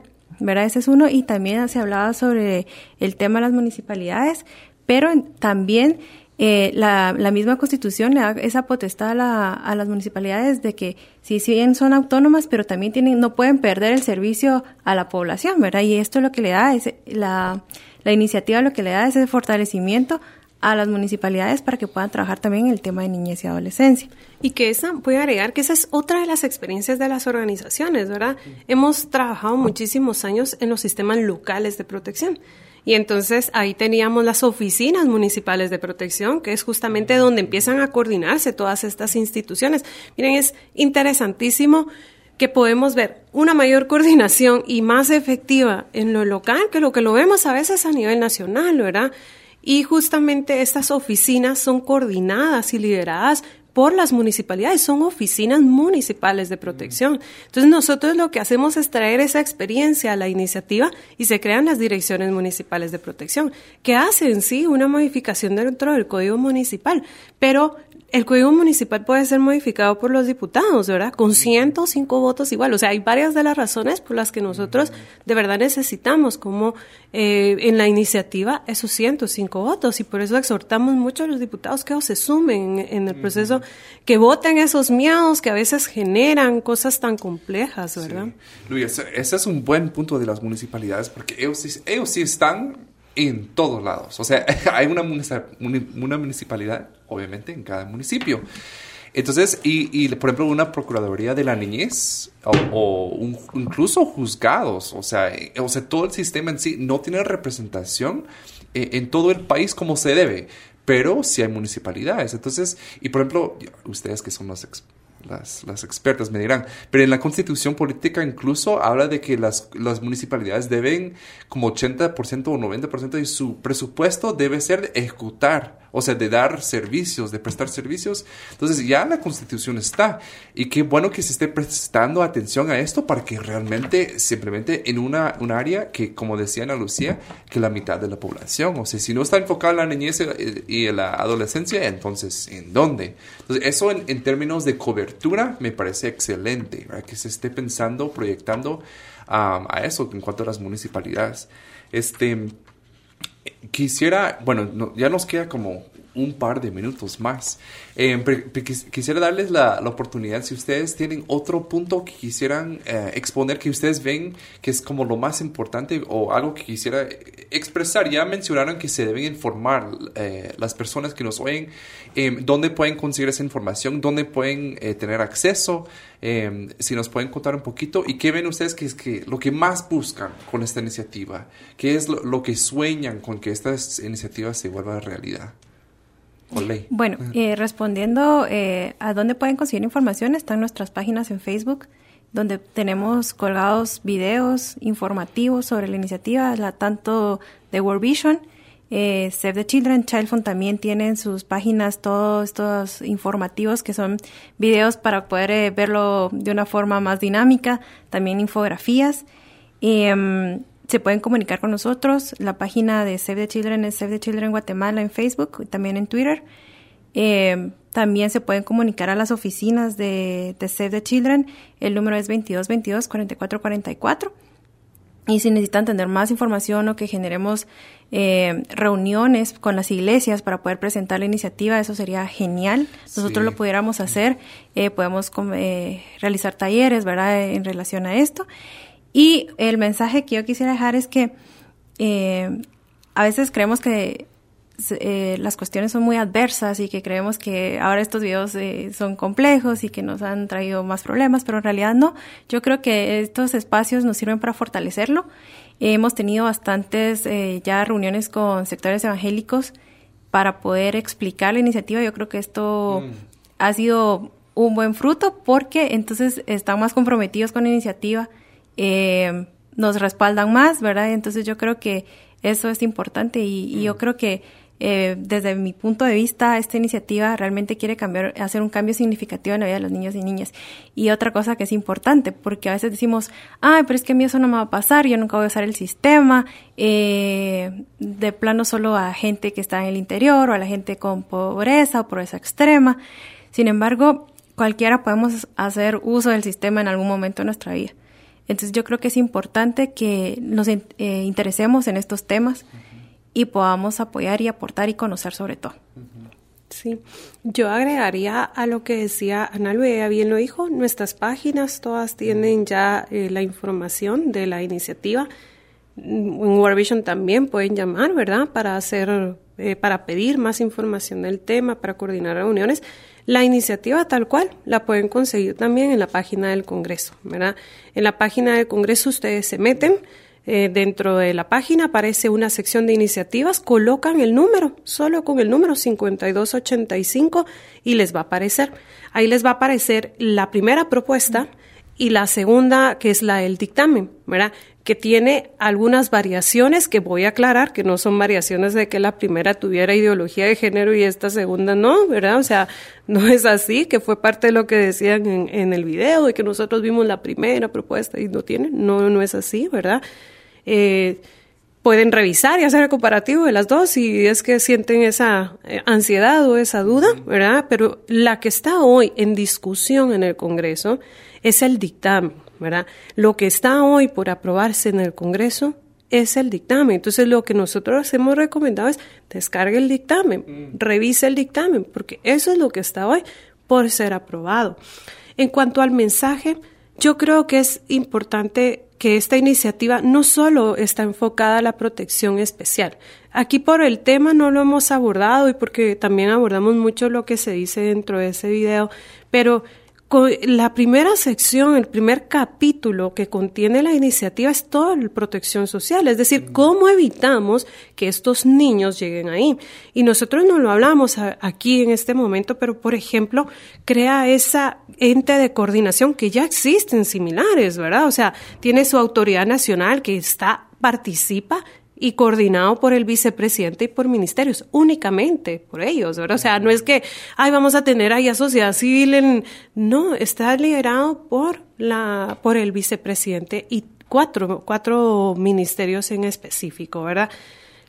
¿Verdad? Ese es uno. Y también se hablaba sobre el tema de las municipalidades, pero también eh, la, la, misma constitución le da esa potestad a, la, a, las municipalidades de que si, si bien son autónomas, pero también tienen, no pueden perder el servicio a la población, ¿verdad? Y esto lo que le da es la, la iniciativa lo que le da es ese fortalecimiento a las municipalidades para que puedan trabajar también el tema de niñez y adolescencia. Y que esa, voy a agregar que esa es otra de las experiencias de las organizaciones, ¿verdad? Hemos trabajado muchísimos años en los sistemas locales de protección. Y entonces ahí teníamos las oficinas municipales de protección, que es justamente donde empiezan a coordinarse todas estas instituciones. Miren, es interesantísimo que podemos ver una mayor coordinación y más efectiva en lo local que lo que lo vemos a veces a nivel nacional, ¿verdad? Y justamente estas oficinas son coordinadas y lideradas por las municipalidades, son oficinas municipales de protección. Entonces nosotros lo que hacemos es traer esa experiencia a la iniciativa y se crean las direcciones municipales de protección, que hacen sí una modificación dentro del código municipal, pero el código municipal puede ser modificado por los diputados, ¿verdad? Con 105 votos igual. O sea, hay varias de las razones por las que nosotros de verdad necesitamos, como eh, en la iniciativa, esos 105 votos. Y por eso exhortamos mucho a los diputados que se sumen en, el proceso, que voten esos miedos que a veces generan cosas tan complejas, ¿verdad? Luis, ese es un buen punto de las municipalidades, porque ellos, ellos sí están en todos lados. O sea, hay una, una municipalidad, obviamente, en cada municipio. Entonces, y, por ejemplo, una Procuraduría de la Niñez o, incluso juzgados, o sea, eh, o sea, todo el sistema en sí no tiene representación eh, en todo el país como se debe, pero sí hay municipalidades. Entonces, y por ejemplo, ustedes que son los expertos las, las, expertas me dirán, pero en la constitución política incluso habla de que las, las municipalidades deben como 80% o 90% de su presupuesto debe ser de ejecutar, o sea, de dar servicios, de prestar servicios. Entonces ya la constitución está y qué bueno que se esté prestando atención a esto para que realmente simplemente en una, un área que, como decía Ana Lucía, que la mitad de la población, o sea, si no está enfocada en la niñez y la adolescencia, entonces, ¿en dónde? Entonces, eso en términos de cobertura me parece excelente, que se esté pensando, proyectando a eso en cuanto a las municipalidades. Este, quisiera, bueno, ya nos queda como un par de minutos más. Eh, quisiera darles la, oportunidad, si ustedes tienen otro punto que quisieran eh, exponer, que ustedes ven que es como lo más importante o algo que quisiera expresar. Ya mencionaron que se deben informar eh, las personas que nos oyen, dónde pueden conseguir esa información, dónde pueden tener acceso, si nos pueden contar un poquito y qué ven ustedes que es que lo que más buscan con esta iniciativa, qué es lo, que sueñan con que esta iniciativa se vuelva realidad. Bueno, eh, respondiendo eh, a dónde pueden conseguir información, están nuestras páginas en Facebook, donde tenemos colgados videos informativos sobre la iniciativa, la, tanto de World Vision, eh, Save the Children, Child Fund también tienen sus páginas todos estos informativos que son videos para poder verlo de una forma más dinámica, también infografías. Em, se pueden comunicar con nosotros. La página de Save the Children es Save the Children Guatemala en Facebook y también en Twitter. Eh, también se pueden comunicar a las oficinas de, Save the Children. El número es 2222 4444. Y si necesitan tener más información o que generemos eh, reuniones con las iglesias para poder presentar la iniciativa, eso sería genial. Nosotros lo pudiéramos hacer, eh, podemos realizar talleres, ¿verdad?, en relación a esto. Y el mensaje que yo quisiera dejar es que eh, a veces creemos que eh, las cuestiones son muy adversas y que creemos que ahora estos videos eh, son complejos y que nos han traído más problemas, pero en realidad no. Yo creo que estos espacios nos sirven para fortalecerlo. hemos tenido bastantes ya reuniones con sectores evangélicos para poder explicar la iniciativa. Yo creo que esto mm. ha sido un buen fruto porque entonces están más comprometidos con la iniciativa eh, nos respaldan más, ¿verdad? Entonces yo creo que eso es importante y, yo mm. creo que eh, desde mi punto de vista esta iniciativa realmente quiere cambiar, hacer un cambio significativo en la vida de los niños y niñas. Y otra cosa que es importante, porque a veces decimos, ay, pero es que a mí eso no me va a pasar, yo nunca voy a usar el sistema, eh, de plano solo a gente que está en el interior o a la gente con pobreza o pobreza extrema. Sin embargo, cualquiera podemos hacer uso del sistema en algún momento de nuestra vida. Entonces yo creo que es importante que nos eh, interesemos en estos temas y podamos apoyar y aportar y conocer sobre todo. Sí, yo agregaría a lo que decía Ana Luisa, bien lo dijo, nuestras páginas todas tienen ya eh, la información de la iniciativa. En World Vision también pueden llamar, ¿verdad? Para hacer, eh, para pedir más información del tema, para coordinar reuniones. La iniciativa tal cual la pueden conseguir también en la página del Congreso, ¿verdad? En la página del Congreso ustedes se meten, eh, dentro de la página aparece una sección de iniciativas, colocan el número, solo con el número 5285 y les va a aparecer. Ahí les va a aparecer la primera propuesta y la segunda, que es la del dictamen, ¿verdad? que tiene algunas variaciones que voy a aclarar, que no son variaciones de que la primera tuviera ideología de género y esta segunda no, ¿verdad? O sea, no es así, que fue parte de lo que decían en, el video, de que nosotros vimos la primera propuesta y no tiene, no, no es así, ¿verdad? Eh, pueden revisar y hacer el comparativo de las dos si es que sienten esa eh, ansiedad o esa duda, ¿verdad? Pero la que está hoy en discusión en el Congreso es el dictamen, ¿verdad? Lo que está hoy por aprobarse en el Congreso es el dictamen. Entonces lo que nosotros hemos recomendado es descargue el dictamen, mm. revise el dictamen, porque eso es lo que está hoy por ser aprobado. En cuanto al mensaje, yo creo que es importante que esta iniciativa no solo está enfocada a la protección especial. Aquí por el tema no lo hemos abordado y porque también abordamos mucho lo que se dice dentro de ese video, pero la primera sección, el primer capítulo que contiene la iniciativa es toda la protección social, es decir, cómo evitamos que estos niños lleguen ahí. Y nosotros no lo hablamos aquí en este momento, pero por ejemplo, crea esa ente de coordinación que ya existen similares, ¿verdad? O sea, tiene su autoridad nacional que está participa y coordinado por el vicepresidente y por ministerios, únicamente por ellos, ¿verdad? O sea, no es que, ay, vamos a tener ahí a sociedad civil en... No, está liderado por, la, por el vicepresidente y cuatro, cuatro ministerios en específico, ¿verdad?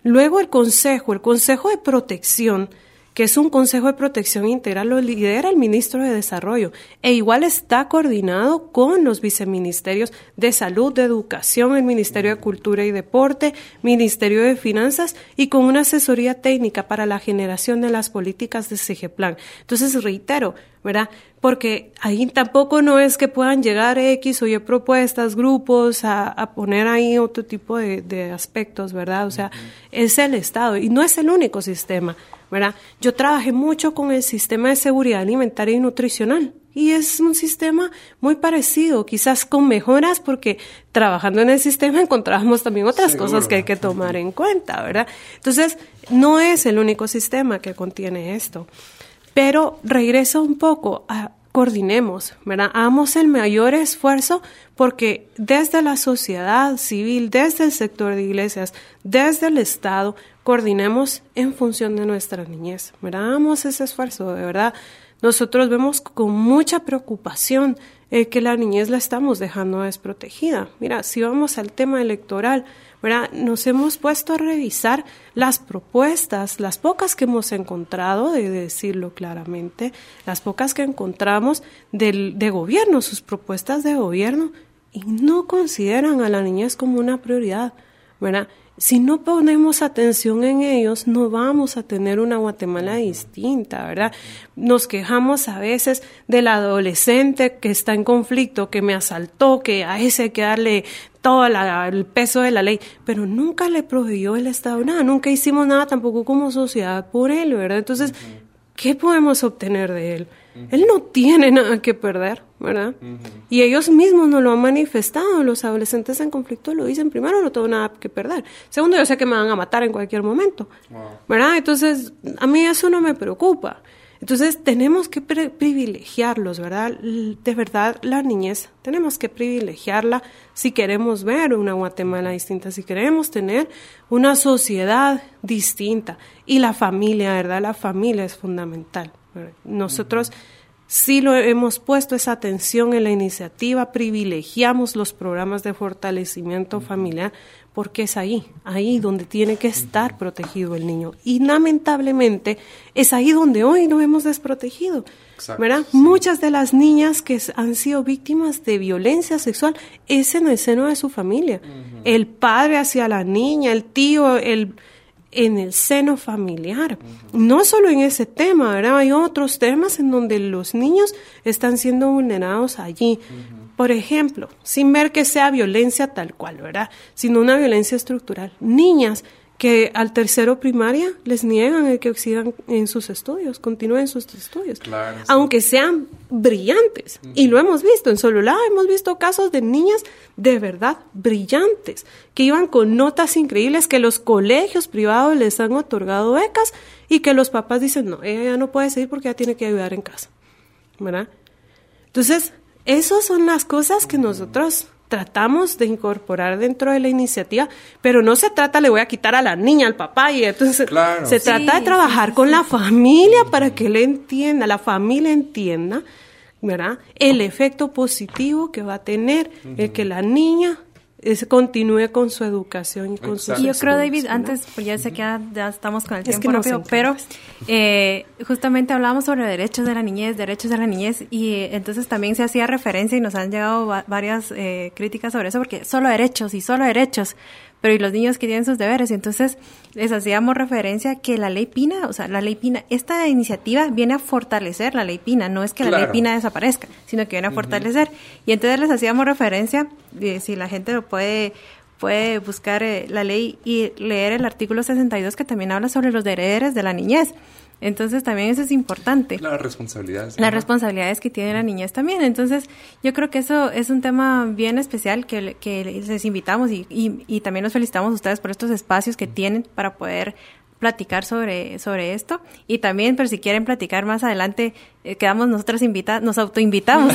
Luego el Consejo, el Consejo de Protección, que es un Consejo de Protección Integral, lo lidera el ministro de Desarrollo e igual está coordinado con los viceministerios de Salud, de Educación, el Ministerio de Cultura y Deporte, Ministerio de Finanzas y con una asesoría técnica para la generación de las políticas de CGPlan. Entonces, reitero, ¿verdad? Porque ahí tampoco no es que puedan llegar X o Y propuestas, grupos, a, poner ahí otro tipo de, aspectos, ¿verdad? O sea, es el Estado y no es el único sistema. ¿verdad? Yo trabajé mucho con el sistema de seguridad alimentaria y nutricional y es un sistema muy parecido, quizás con mejoras porque trabajando en el sistema encontramos también otras cosas que hay que tomar en cuenta, ¿verdad? Entonces, no es el único sistema que contiene esto. Pero regreso un poco a coordinemos, ¿verdad? Hagamos el mayor esfuerzo porque desde la sociedad civil, desde el sector de iglesias, desde el Estado, coordinemos en función de nuestra niñez, ¿verdad? Hagamos ese esfuerzo, de verdad. Nosotros vemos con mucha preocupación eh, que la niñez la estamos dejando desprotegida. Mira, si vamos al tema electoral, nos hemos puesto a revisar las propuestas, las pocas que hemos encontrado, de decirlo claramente, las pocas que encontramos del, de gobierno, sus propuestas de gobierno, y no consideran a la niñez como una prioridad, ¿verdad? Si no ponemos atención en ellos, no vamos a tener una Guatemala distinta, ¿verdad? Nos quejamos a veces del adolescente que está en conflicto, que me asaltó, que a ese hay que darle todo el peso de la ley, pero nunca le proveyó el Estado nada, nunca hicimos nada tampoco como sociedad por él, ¿verdad? Entonces, ¿qué podemos obtener de él? Él no tiene nada que perder, ¿verdad? Y ellos mismos nos lo han manifestado, los adolescentes en conflicto lo dicen, primero no tengo nada que perder, segundo yo sé que me van a matar en cualquier momento, ¿verdad? Entonces, a mí eso no me preocupa. Entonces tenemos que privilegiarlos, ¿verdad? De verdad, la niñez tenemos que privilegiarla si queremos ver una Guatemala distinta, si queremos tener una sociedad distinta. Y la familia, ¿verdad? La familia es fundamental. Nosotros sí lo hemos puesto esa atención en la iniciativa, privilegiamos los programas de fortalecimiento familiar porque es ahí, ahí donde tiene que estar protegido el niño. Y lamentablemente es ahí donde hoy nos hemos desprotegido. ¿verdad? Muchas de las niñas que han sido víctimas de violencia sexual es en el seno de su familia. El padre hacia la niña, el tío, el en el seno familiar. No solo en ese tema, ¿verdad? Hay otros temas en donde los niños están siendo vulnerados allí. Por ejemplo, sin ver que sea violencia tal cual, ¿verdad? Sino una violencia estructural. Niñas que al tercero primaria les niegan el que sigan en sus estudios, continúen sus estudios, aunque sean brillantes. Y lo hemos visto en Sololá, hemos visto casos de niñas de verdad brillantes, que iban con notas increíbles, que los colegios privados les han otorgado becas y que los papás dicen, no, ella ya no puede seguir porque ya tiene que ayudar en casa. ¿Verdad? Entonces, esas son las cosas que nosotros tratamos de incorporar dentro de la iniciativa, pero no se trata, le voy a quitar a la niña, al papá, y entonces se trata de trabajar con la familia para que él entienda, la familia entienda, ¿verdad? El efecto positivo que va a tener el que la niña es, continúe con su educación y con sus Y yo creo, David, antes, pues ya sé que ya, estamos con el tiempo rápido, pero eh, justamente hablábamos sobre derechos de la niñez, derechos de la niñez, y eh, entonces también se hacía referencia y nos han llegado varias eh, críticas sobre eso, porque solo derechos y solo derechos, pero y los niños que tienen sus deberes. Entonces les hacíamos referencia que la ley Pina, o sea, la ley Pina, esta iniciativa viene a fortalecer la ley Pina, no es que la ley Pina desaparezca, sino que viene a fortalecer. Y entonces les hacíamos referencia, de, si la gente lo puede puede buscar eh, la ley y leer el artículo 62 que también habla sobre los deberes de la niñez. Entonces también eso es importante. Las responsabilidades. Las responsabilidades que tiene la niñez también. Entonces yo creo que eso es un tema bien especial que, que les invitamos y, y, y también nos felicitamos a ustedes por estos espacios que tienen para poder platicar sobre, sobre esto. Y también, pero si quieren platicar más adelante, eh, quedamos nosotras invitadas, nos autoinvitamos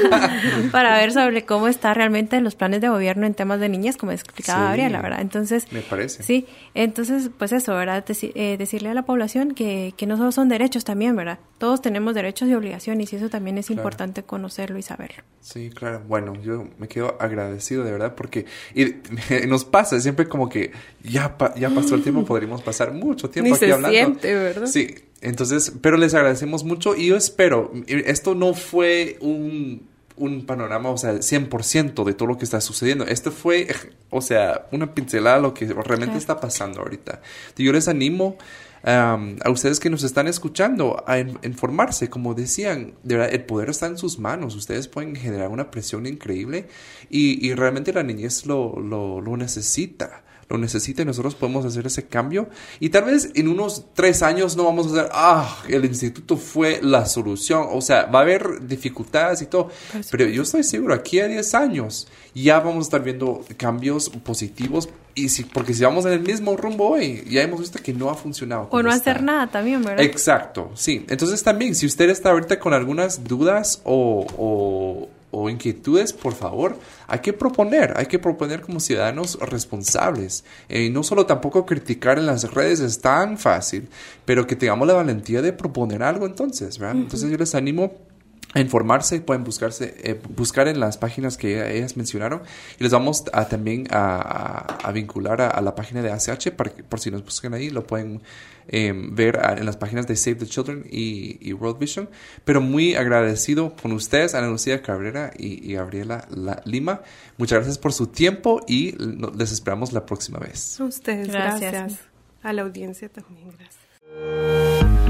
para ver sobre cómo está realmente los planes de gobierno en temas de niñas, como explicaba Gabriela, la verdad. Entonces, me parece. Sí, entonces, pues eso, ¿verdad? Eh, decirle a la población que, que no solo son derechos también, ¿verdad? Todos tenemos derechos y obligaciones y eso también es importante conocerlo y saberlo. Sí, claro. Bueno, yo me quedo agradecido de verdad porque y, nos pasa siempre como que ya, ya pasó el tiempo, podríamos pasar mucho tiempo aquí hablando. Siente, ¿verdad? Sí, entonces, pero les agradecemos mucho y yo espero, esto no fue un, un panorama, o sea, 100% de todo lo que está sucediendo. Esto fue, o sea, una pincelada de lo que realmente está pasando ahorita. Yo les animo a ustedes que nos están escuchando a informarse, como decían, de verdad, el poder está en sus manos, ustedes pueden generar una presión increíble y, y realmente la niñez lo, lo, lo necesita lo necesita y nosotros podemos hacer ese cambio. Y tal vez en unos tres años no vamos a hacer, ah, el instituto fue la solución. O sea, va a haber dificultades y todo. Pero yo estoy seguro, aquí a 10 años ya vamos a estar viendo cambios positivos. Y si, porque si vamos en el mismo rumbo hoy, ya hemos visto que no ha funcionado. O no hacer nada también, ¿verdad? Exacto, sí. Entonces también, si usted está ahorita con algunas dudas o o inquietudes, por favor, hay que proponer, hay que proponer como ciudadanos responsables. Eh, y no solo tampoco criticar en las redes es tan fácil, pero que tengamos la valentía de proponer algo entonces, ¿verdad? Entonces yo les animo informarse, pueden buscarse, eh, buscar en las páginas que ellas mencionaron. Y les vamos a, también a, vincular a, la página de ACH para que, por si nos buscan ahí lo pueden em, ver en las páginas de Save the Children y, World Vision. Pero muy agradecido con ustedes Ana Lucía Cabrera y, Gabriela Lima. Muchas gracias por su tiempo y les esperamos la próxima vez. A ustedes gracias. A la audiencia también gracias